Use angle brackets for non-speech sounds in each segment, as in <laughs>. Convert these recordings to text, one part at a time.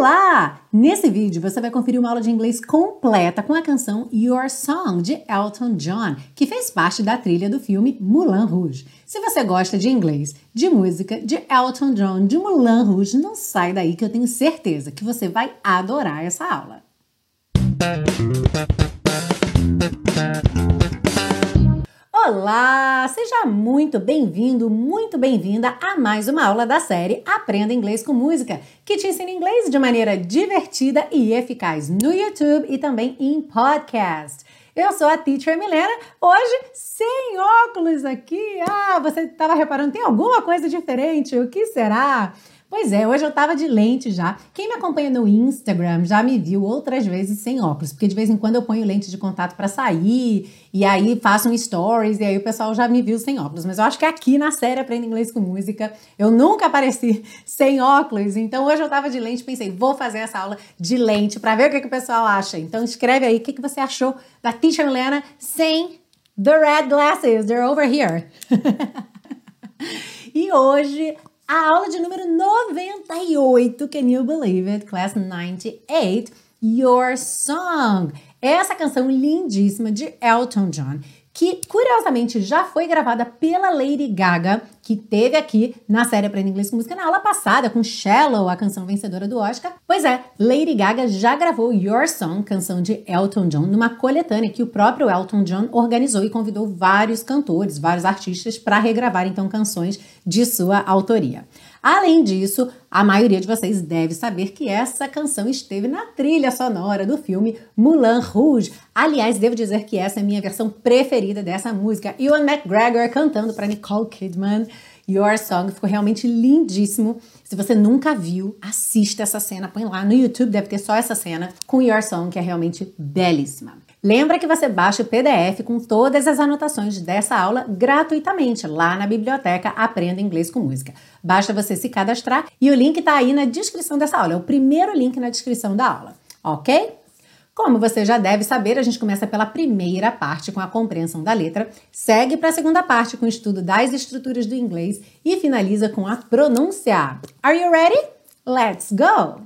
Olá! Nesse vídeo você vai conferir uma aula de inglês completa com a canção Your Song de Elton John, que fez parte da trilha do filme Moulin Rouge. Se você gosta de inglês, de música, de Elton John, de Moulin Rouge, não sai daí que eu tenho certeza que você vai adorar essa aula. Olá! Seja muito bem-vindo, muito bem-vinda a mais uma aula da série Aprenda Inglês com Música, que te ensina inglês de maneira divertida e eficaz no YouTube e também em podcast. Eu sou a Teacher Milena, hoje sem óculos aqui. Ah, você estava reparando, tem alguma coisa diferente? O que será? Pois é, hoje eu tava de lente já. Quem me acompanha no Instagram já me viu outras vezes sem óculos, porque de vez em quando eu ponho lente de contato para sair e aí faço um stories e aí o pessoal já me viu sem óculos. Mas eu acho que aqui na série Aprenda Inglês com Música eu nunca apareci <laughs> sem óculos. Então hoje eu tava de lente, pensei, vou fazer essa aula de lente para ver o que, que o pessoal acha. Então escreve aí o que, que você achou da Teacher Milena sem the red glasses. They're over here. <laughs> e hoje a aula de número 98, Can You Believe It? Class 98, Your Song. Essa canção lindíssima de Elton John que curiosamente já foi gravada pela Lady Gaga, que teve aqui na série Aprenda Inglês com Música na aula passada, com Shallow, a canção vencedora do Oscar. Pois é, Lady Gaga já gravou Your Song, canção de Elton John, numa coletânea que o próprio Elton John organizou e convidou vários cantores, vários artistas para regravar então canções de sua autoria. Além disso, a maioria de vocês deve saber que essa canção esteve na trilha sonora do filme Moulin Rouge. Aliás, devo dizer que essa é a minha versão preferida dessa música. Ewan McGregor cantando para Nicole Kidman. Your Song ficou realmente lindíssimo. Se você nunca viu, assista essa cena, põe lá no YouTube, deve ter só essa cena com Your Song, que é realmente belíssima. Lembra que você baixa o PDF com todas as anotações dessa aula gratuitamente lá na biblioteca Aprenda Inglês com Música. Basta você se cadastrar e o link está aí na descrição dessa aula. É o primeiro link na descrição da aula, ok? Como você já deve saber, a gente começa pela primeira parte com a compreensão da letra, segue para a segunda parte com o estudo das estruturas do inglês e finaliza com a pronúncia. Are you ready? Let's go!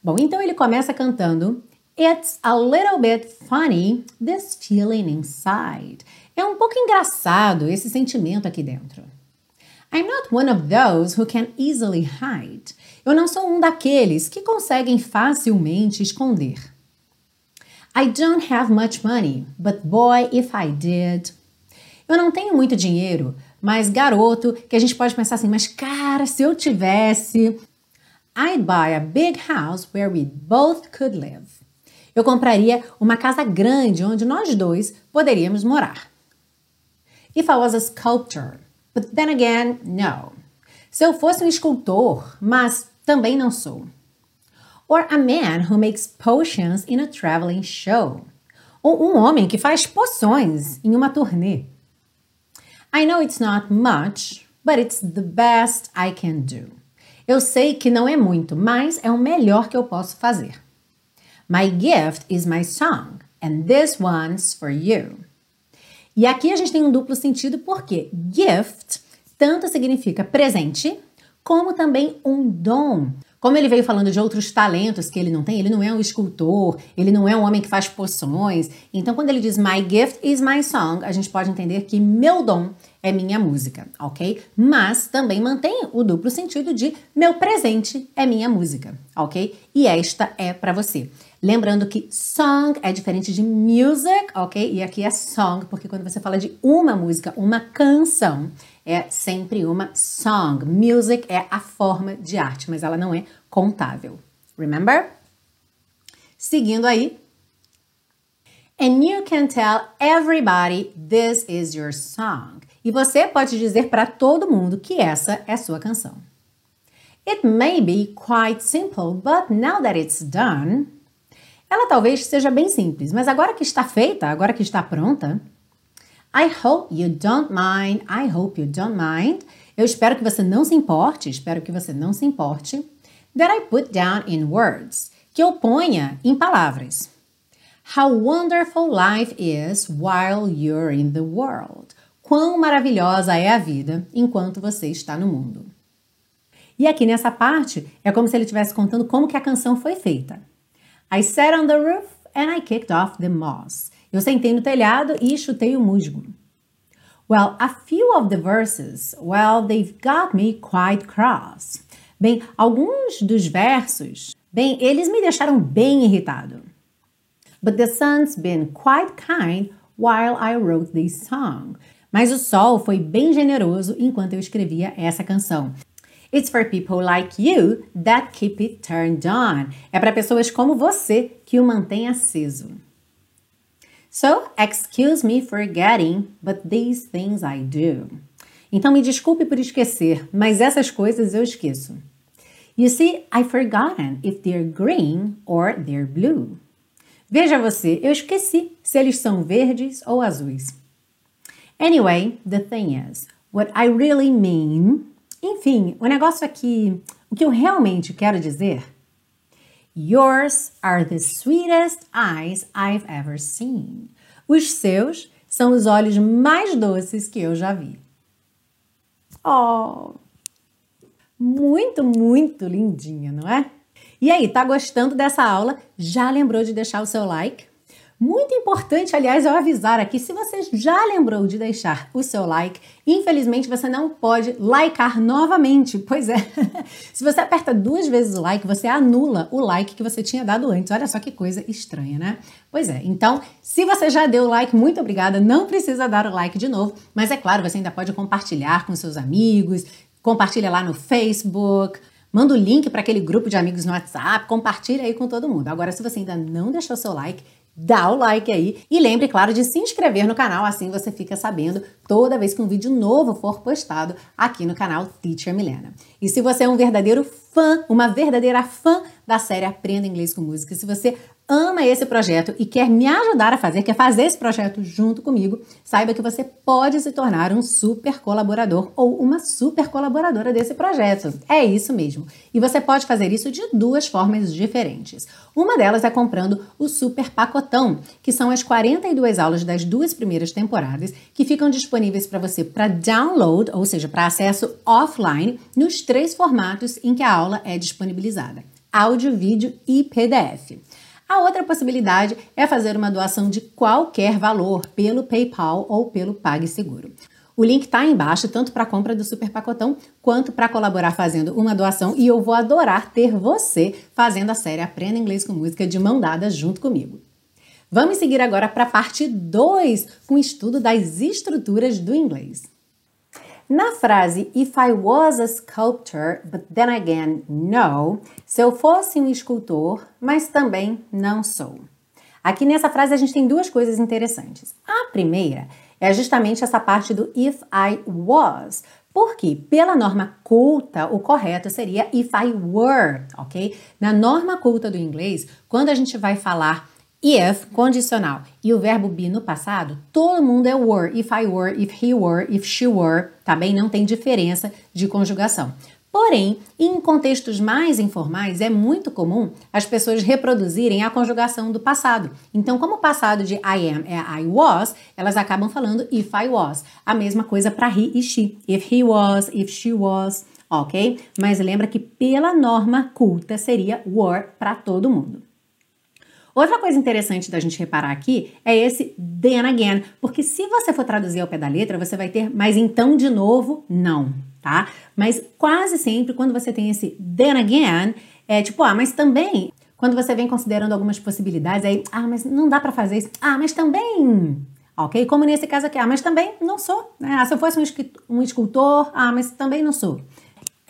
Bom, então ele começa cantando It's a little bit funny, this feeling inside. É um pouco engraçado esse sentimento aqui dentro. I'm not one of those who can easily hide. Eu não sou um daqueles que conseguem facilmente esconder. I don't have much money, but boy, if I did. Eu não tenho muito dinheiro, mas garoto, que a gente pode pensar assim, mas cara, se eu tivesse, I'd buy a big house where we both could live. Eu compraria uma casa grande onde nós dois poderíamos morar. If I was a sculptor, but then again, no. Se eu fosse um escultor, mas também não sou. Or a man who makes potions in a traveling show. Ou um homem que faz poções em uma turnê. I know it's not much, but it's the best I can do. Eu sei que não é muito, mas é o melhor que eu posso fazer. My gift is my song, and this one's for you. E aqui a gente tem um duplo sentido porque gift tanto significa presente, como também um dom. Como ele veio falando de outros talentos que ele não tem, ele não é um escultor, ele não é um homem que faz poções. Então, quando ele diz My gift is my song, a gente pode entender que meu dom é minha música, ok? Mas também mantém o duplo sentido de meu presente é minha música, ok? E esta é para você. Lembrando que song é diferente de music, ok? E aqui é song, porque quando você fala de uma música, uma canção, é sempre uma song. Music é a forma de arte, mas ela não é contável. Remember? Seguindo aí. And you can tell everybody this is your song. E você pode dizer para todo mundo que essa é sua canção. It may be quite simple, but now that it's done, ela talvez seja bem simples, mas agora que está feita, agora que está pronta, I hope you don't mind, I hope you don't mind. Eu espero que você não se importe, espero que você não se importe. That I put down in words, que eu ponha em palavras. How wonderful life is while you're in the world. Quão maravilhosa é a vida enquanto você está no mundo. E aqui nessa parte é como se ele estivesse contando como que a canção foi feita. I sat on the roof and I kicked off the moss. Eu sentei no telhado e chutei o musgo. Well, a few of the verses, well, they've got me quite cross. Bem, alguns dos versos, bem, eles me deixaram bem irritado. But the sun's been quite kind while I wrote this song. Mas o sol foi bem generoso enquanto eu escrevia essa canção. It's for people like you that keep it turned on. É para pessoas como você que o mantém aceso. So, excuse me for getting, but these things I do. Então me desculpe por esquecer, mas essas coisas eu esqueço. You see, I've forgotten if they're green or they're blue. Veja você, eu esqueci se eles são verdes ou azuis. Anyway, the thing is, what I really mean. Enfim, o negócio aqui, o que eu realmente quero dizer Yours are the sweetest eyes I've ever seen. Os seus são os olhos mais doces que eu já vi. Oh! Muito, muito lindinha, não é? E aí, tá gostando dessa aula? Já lembrou de deixar o seu like? Muito importante, aliás, eu avisar aqui, se você já lembrou de deixar o seu like, infelizmente você não pode likear novamente. Pois é, <laughs> se você aperta duas vezes o like, você anula o like que você tinha dado antes. Olha só que coisa estranha, né? Pois é, então, se você já deu o like, muito obrigada, não precisa dar o like de novo, mas é claro, você ainda pode compartilhar com seus amigos, compartilha lá no Facebook, Manda o link para aquele grupo de amigos no WhatsApp, compartilha aí com todo mundo. Agora, se você ainda não deixou seu like, dá o like aí e lembre, claro, de se inscrever no canal, assim você fica sabendo toda vez que um vídeo novo for postado aqui no canal Teacher Milena. E se você é um verdadeiro fã, uma verdadeira fã da série Aprenda Inglês com Música, se você ama esse projeto e quer me ajudar a fazer, quer fazer esse projeto junto comigo, saiba que você pode se tornar um super colaborador ou uma super colaboradora desse projeto. É isso mesmo. E você pode fazer isso de duas formas diferentes. Uma delas é comprando o super pacotão, que são as 42 aulas das duas primeiras temporadas que ficam disponíveis para você para download, ou seja, para acesso offline, nos três formatos em que a aula é disponibilizada: áudio, vídeo e PDF. A outra possibilidade é fazer uma doação de qualquer valor pelo PayPal ou pelo PagSeguro. O link está embaixo, tanto para a compra do super pacotão quanto para colaborar fazendo uma doação. E eu vou adorar ter você fazendo a série Aprenda Inglês com Música de mão dada junto comigo. Vamos seguir agora para a parte 2, com o estudo das estruturas do inglês. Na frase If I was a sculptor, but then again, no, se eu fosse um escultor, mas também não sou. Aqui nessa frase a gente tem duas coisas interessantes. A primeira é justamente essa parte do if I was, porque pela norma culta, o correto seria if I were, ok? Na norma culta do inglês, quando a gente vai falar If, condicional, e o verbo be no passado, todo mundo é were. If I were, if he were, if she were, tá bem? Não tem diferença de conjugação. Porém, em contextos mais informais, é muito comum as pessoas reproduzirem a conjugação do passado. Então, como o passado de I am é I was, elas acabam falando if I was. A mesma coisa para he e she. If he was, if she was, ok? Mas lembra que pela norma culta seria were para todo mundo. Outra coisa interessante da gente reparar aqui é esse then again, porque se você for traduzir ao pé da letra, você vai ter mas então de novo, não, tá? Mas quase sempre quando você tem esse then again, é tipo, ah, mas também quando você vem considerando algumas possibilidades, aí, ah, mas não dá para fazer isso. Ah, mas também ok? Como nesse caso aqui, ah, mas também não sou. Né? Ah, se eu fosse um escultor, ah, mas também não sou.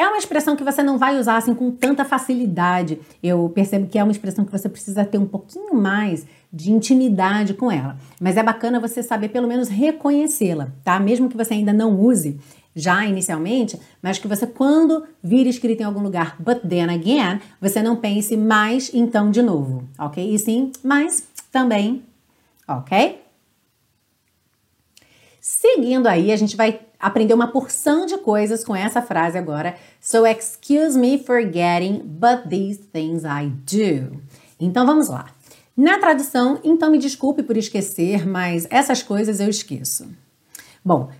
É uma expressão que você não vai usar assim com tanta facilidade. Eu percebo que é uma expressão que você precisa ter um pouquinho mais de intimidade com ela. Mas é bacana você saber pelo menos reconhecê-la, tá? Mesmo que você ainda não use já inicialmente, mas que você quando vir escrito em algum lugar but then again, você não pense mais então de novo, ok? E sim, mas também, ok? Seguindo aí, a gente vai aprender uma porção de coisas com essa frase agora. So excuse me for getting, but these things I do. Então vamos lá. Na tradução, então me desculpe por esquecer, mas essas coisas eu esqueço. Bom,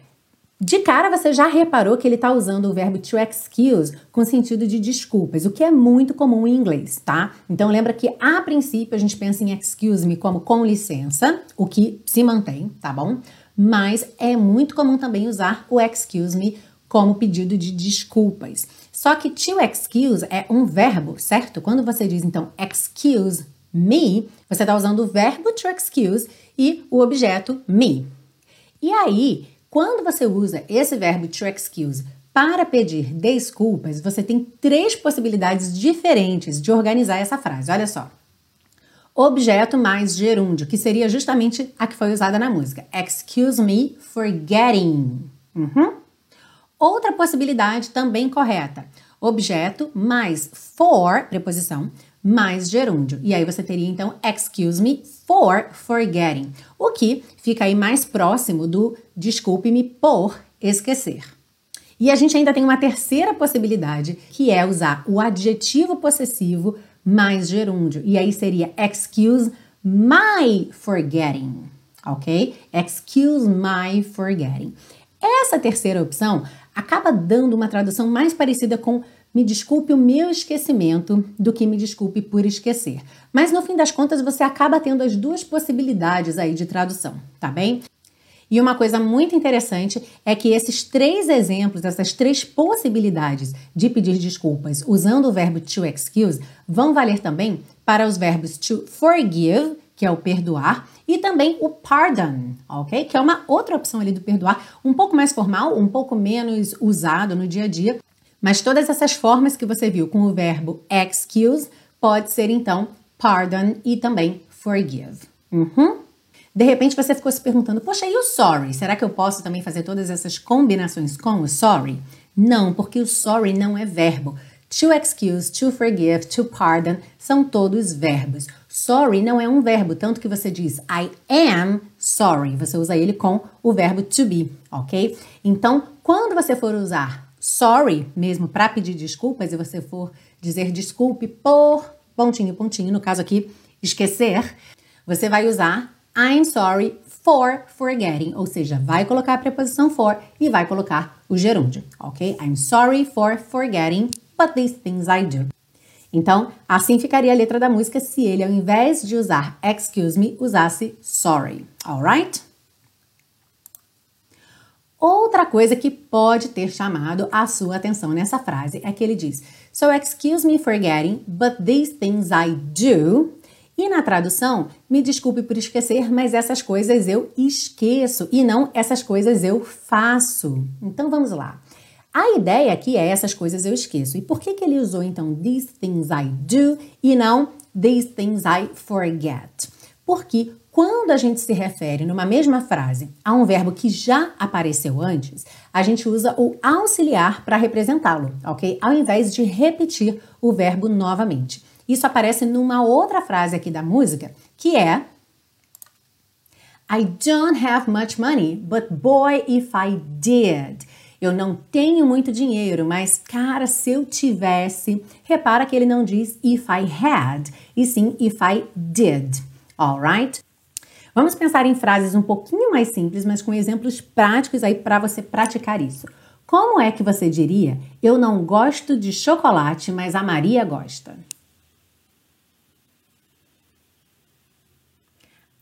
De cara, você já reparou que ele está usando o verbo to excuse com sentido de desculpas, o que é muito comum em inglês, tá? Então lembra que a princípio a gente pensa em excuse me como com licença, o que se mantém, tá bom? Mas é muito comum também usar o excuse me como pedido de desculpas. Só que to excuse é um verbo, certo? Quando você diz então excuse me, você está usando o verbo to excuse e o objeto me. E aí, quando você usa esse verbo to excuse para pedir desculpas, você tem três possibilidades diferentes de organizar essa frase. Olha só. Objeto mais gerúndio, que seria justamente a que foi usada na música. Excuse me for getting. Uhum. Outra possibilidade também correta. Objeto mais for, preposição, mais gerúndio. E aí você teria então excuse me for forgetting, o que fica aí mais próximo do desculpe-me por esquecer. E a gente ainda tem uma terceira possibilidade, que é usar o adjetivo possessivo mais gerúndio. E aí seria excuse my forgetting, ok? Excuse my forgetting. Essa terceira opção acaba dando uma tradução mais parecida com me desculpe o meu esquecimento do que me desculpe por esquecer. Mas no fim das contas você acaba tendo as duas possibilidades aí de tradução, tá bem? E uma coisa muito interessante é que esses três exemplos, essas três possibilidades de pedir desculpas usando o verbo to excuse, vão valer também para os verbos to forgive, que é o perdoar, e também o pardon, ok? Que é uma outra opção ali do perdoar, um pouco mais formal, um pouco menos usado no dia a dia, mas todas essas formas que você viu com o verbo excuse pode ser então pardon e também forgive. Uhum. De repente você ficou se perguntando, poxa, e o sorry? Será que eu posso também fazer todas essas combinações com o sorry? Não, porque o sorry não é verbo. To excuse, to forgive, to pardon são todos verbos. Sorry não é um verbo, tanto que você diz I am sorry. Você usa ele com o verbo to be, ok? Então, quando você for usar sorry mesmo para pedir desculpas e você for dizer desculpe por pontinho, pontinho, no caso aqui, esquecer, você vai usar I'm sorry for forgetting, ou seja, vai colocar a preposição for e vai colocar o gerúndio, ok? I'm sorry for forgetting, but these things I do. Então, assim ficaria a letra da música se ele, ao invés de usar excuse me, usasse sorry, alright? Outra coisa que pode ter chamado a sua atenção nessa frase é que ele diz: So excuse me for getting, but these things I do. E na tradução, me desculpe por esquecer, mas essas coisas eu esqueço e não essas coisas eu faço. Então vamos lá. A ideia aqui é essas coisas eu esqueço. E por que, que ele usou então these things I do e não these things I forget? Porque quando a gente se refere numa mesma frase a um verbo que já apareceu antes, a gente usa o auxiliar para representá-lo, ok? Ao invés de repetir o verbo novamente. Isso aparece numa outra frase aqui da música, que é I don't have much money, but boy, if I did. Eu não tenho muito dinheiro, mas cara, se eu tivesse. Repara que ele não diz if I had, e sim if I did. Alright? Vamos pensar em frases um pouquinho mais simples, mas com exemplos práticos aí para você praticar isso. Como é que você diria: Eu não gosto de chocolate, mas a Maria gosta?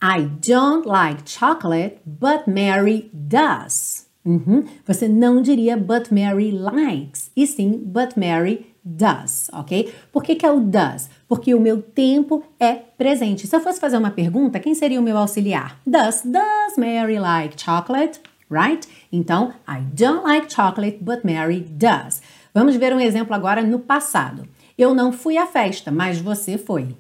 I don't like chocolate, but Mary does. Uhum. Você não diria but Mary likes, e sim but Mary does, ok? Por que, que é o does? Porque o meu tempo é presente. Se eu fosse fazer uma pergunta, quem seria o meu auxiliar? Does, does Mary like chocolate? Right? Então, I don't like chocolate, but Mary does. Vamos ver um exemplo agora no passado. Eu não fui à festa, mas você foi.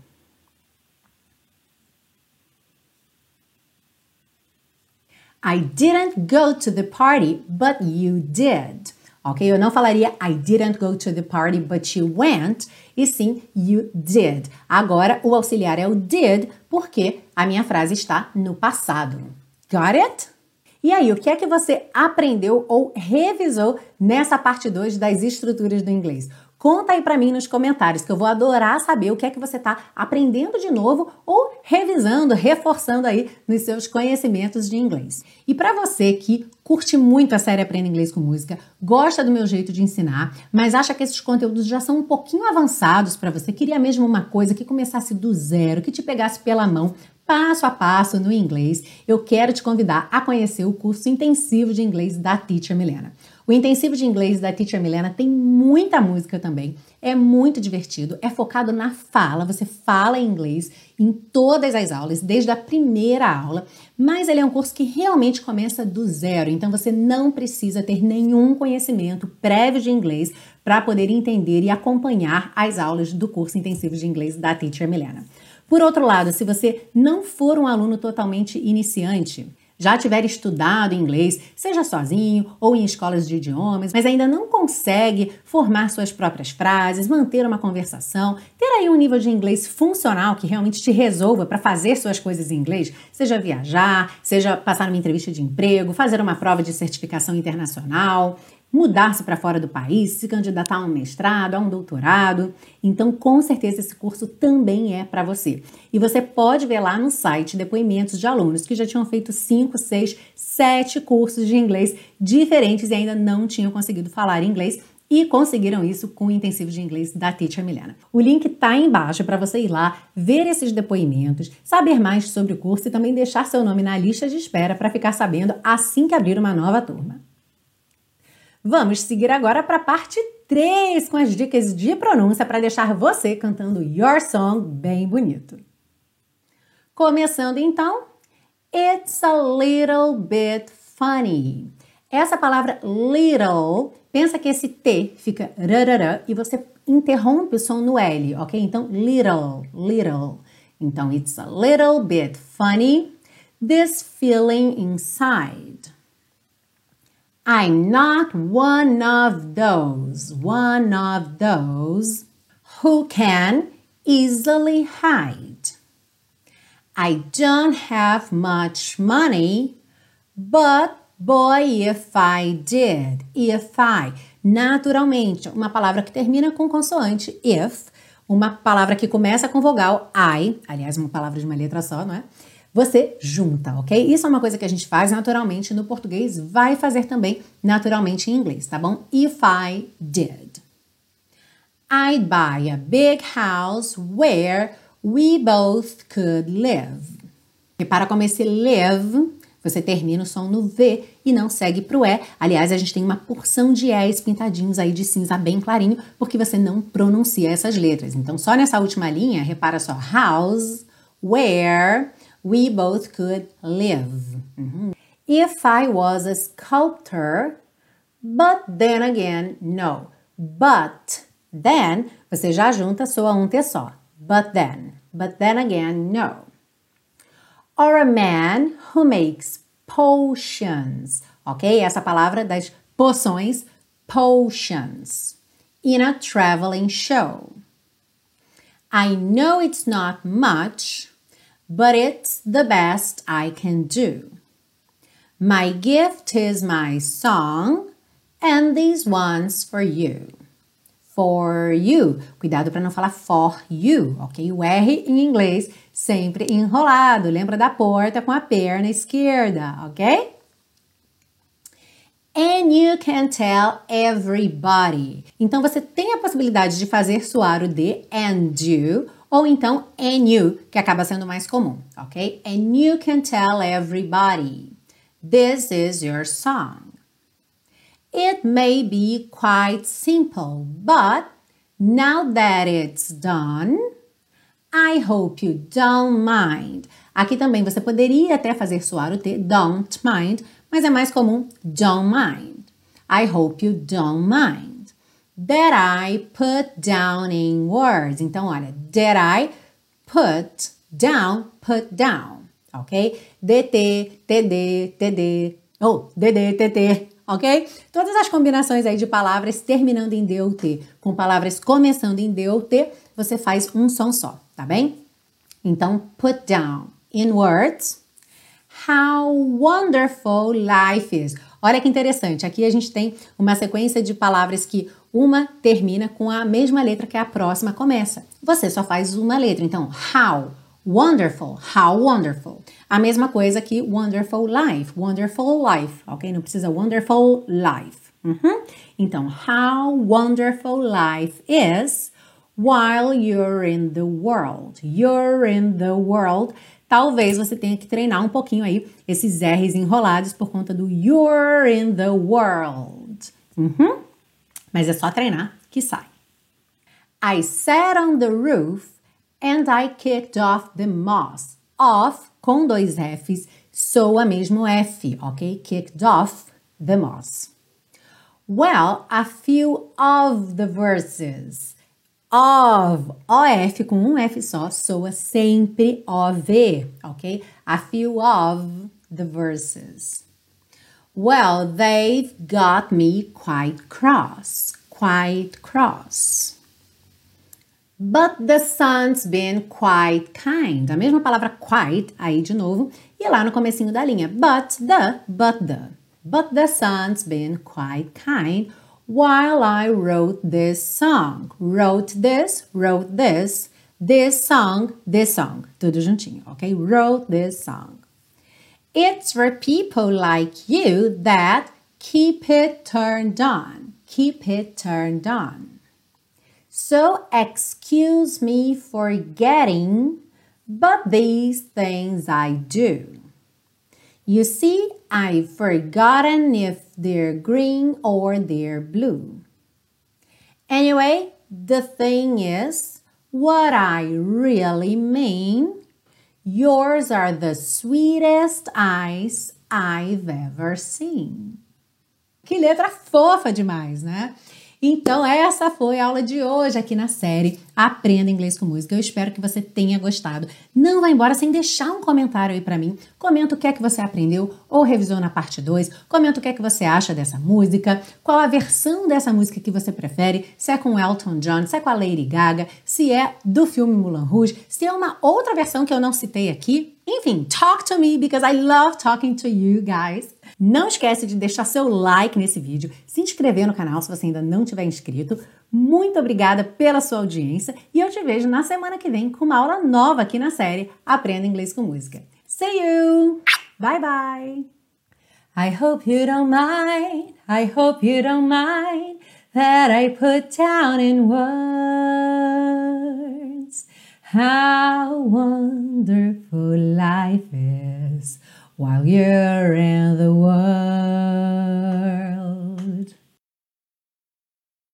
I didn't go to the party, but you did ok? Eu não falaria I didn't go to the party, but you went, e sim you did. Agora o auxiliar é o did, porque a minha frase está no passado. Got it? E aí, o que é que você aprendeu ou revisou nessa parte 2 das estruturas do inglês? Conta aí para mim nos comentários, que eu vou adorar saber o que é que você está aprendendo de novo ou revisando, reforçando aí nos seus conhecimentos de inglês. E para você que curte muito a série Aprenda Inglês com Música, gosta do meu jeito de ensinar, mas acha que esses conteúdos já são um pouquinho avançados para você, queria mesmo uma coisa que começasse do zero, que te pegasse pela mão, passo a passo no inglês, eu quero te convidar a conhecer o curso intensivo de inglês da Teacher Milena. O intensivo de inglês da Teacher Milena tem muita música também, é muito divertido, é focado na fala, você fala inglês em todas as aulas, desde a primeira aula, mas ele é um curso que realmente começa do zero, então você não precisa ter nenhum conhecimento prévio de inglês para poder entender e acompanhar as aulas do curso intensivo de inglês da Teacher Milena. Por outro lado, se você não for um aluno totalmente iniciante, já tiver estudado inglês, seja sozinho ou em escolas de idiomas, mas ainda não consegue formar suas próprias frases, manter uma conversação, ter aí um nível de inglês funcional que realmente te resolva para fazer suas coisas em inglês, seja viajar, seja passar uma entrevista de emprego, fazer uma prova de certificação internacional, mudar-se para fora do país, se candidatar a um mestrado, a um doutorado. Então, com certeza, esse curso também é para você. E você pode ver lá no site depoimentos de alunos que já tinham feito 5, 6, 7 cursos de inglês diferentes e ainda não tinham conseguido falar inglês. E conseguiram isso com o intensivo de inglês da Teacher Milena. O link está embaixo para você ir lá, ver esses depoimentos, saber mais sobre o curso e também deixar seu nome na lista de espera para ficar sabendo assim que abrir uma nova turma. Vamos seguir agora para a parte 3 com as dicas de pronúncia para deixar você cantando Your Song bem bonito. Começando então, It's a little bit funny. Essa palavra little, pensa que esse T fica rarará e você interrompe o som no L, ok? Então, little, little. Então, it's a little bit funny. This feeling inside. I'm not one of those, one of those who can easily hide. I don't have much money, but boy, if I did, if I. Naturalmente, uma palavra que termina com consoante if, uma palavra que começa com vogal I, aliás, uma palavra de uma letra só, não é? Você junta, ok? Isso é uma coisa que a gente faz naturalmente no português, vai fazer também naturalmente em inglês, tá bom? If I did. I'd buy a big house where we both could live. Repara como esse live, você termina o som no V e não segue pro E. Aliás, a gente tem uma porção de E's pintadinhos aí de cinza bem clarinho, porque você não pronuncia essas letras. Então, só nessa última linha, repara só, house, where, we both could live. Mm-hmm. If I was a sculptor, but then again, no. But then, você já junta soa um T só. But then, but then again, no. Or a man who makes potions. Ok? Essa palavra das poções, potions. In a traveling show. I know it's not much, but it's the best I can do. My gift is my song, and these ones for you. For you. Cuidado para não falar for you, ok? O R em inglês sempre enrolado. Lembra da porta com a perna esquerda, ok? And you can tell everybody. Então você tem a possibilidade de fazer soar o D and you ou então and you, que acaba sendo mais comum, ok? And you can tell everybody, this is your song. It may be quite simple, but now that it's done, I hope you don't mind. Aqui também você poderia até fazer soar o T, don't mind, mas é mais comum don't mind. I hope you don't mind that I put down in words. Então, olha, that I put down, put down, ok? DT, TD, TD, ou oh, DD, TT, ok? Todas as combinações aí de palavras terminando em D ou T, com palavras começando em D ou T, você faz um som só, tá bem? Então, put down in words. How wonderful life is. Olha que interessante, aqui a gente tem uma sequência de palavras que uma termina com a mesma letra que a próxima começa. Você só faz uma letra, então how Wonderful, how wonderful. A mesma coisa que wonderful life, wonderful life, ok? Não precisa wonderful life. Uhum. Então, how wonderful life is while you're in the world. You're in the world. Talvez você tenha que treinar um pouquinho aí esses R's enrolados por conta do you're in the world. Uhum. Mas é só treinar que sai. I sat on the roof and I kicked off the moss. Off com dois F's soa mesmo F, ok? Kicked off the moss. Well, a few of the verses. Of, OF com um F só, soa sempre OV, ok? A few of the verses. Well, they've got me quite cross, quite cross. But the sun's been quite kind. A mesma palavra quite aí de novo e lá no comecinho da linha. But the, but the. But the sun's been quite kind while I wrote this song. Wrote this, wrote this, this song, this song. Tudo juntinho, ok? Wrote this song. It's for people like you that keep it turned on. Keep it turned on. So excuse me for getting, but these things I do. You see, I've forgotten if they're green or they're blue. Anyway, the thing is, what I really mean, yours are the sweetest eyes I've ever seen. Que letra fofa demais, né? Então, essa foi a aula de hoje aqui na série Aprenda Inglês com Música. Eu espero que você tenha gostado. Não vá embora sem deixar um comentário aí para mim. Comenta o que é que você aprendeu ou revisou na parte 2. Comenta o que é que você acha dessa música, qual a versão dessa música que você prefere, se é com Elton John, se é com a Lady Gaga, se é do filme Mulan Rouge, se é uma outra versão que eu não citei aqui. Enfim, talk to me because I love talking to you guys. Não esquece de deixar seu like nesse vídeo, se inscrever no canal se você ainda não tiver inscrito. Muito obrigada pela sua audiência e eu te vejo na semana que vem com uma aula nova aqui na série Aprenda Inglês com Música. See you! Bye bye! I hope you don't mind, I hope you don't mind that I put down in words how wonderful life is while you're in the world.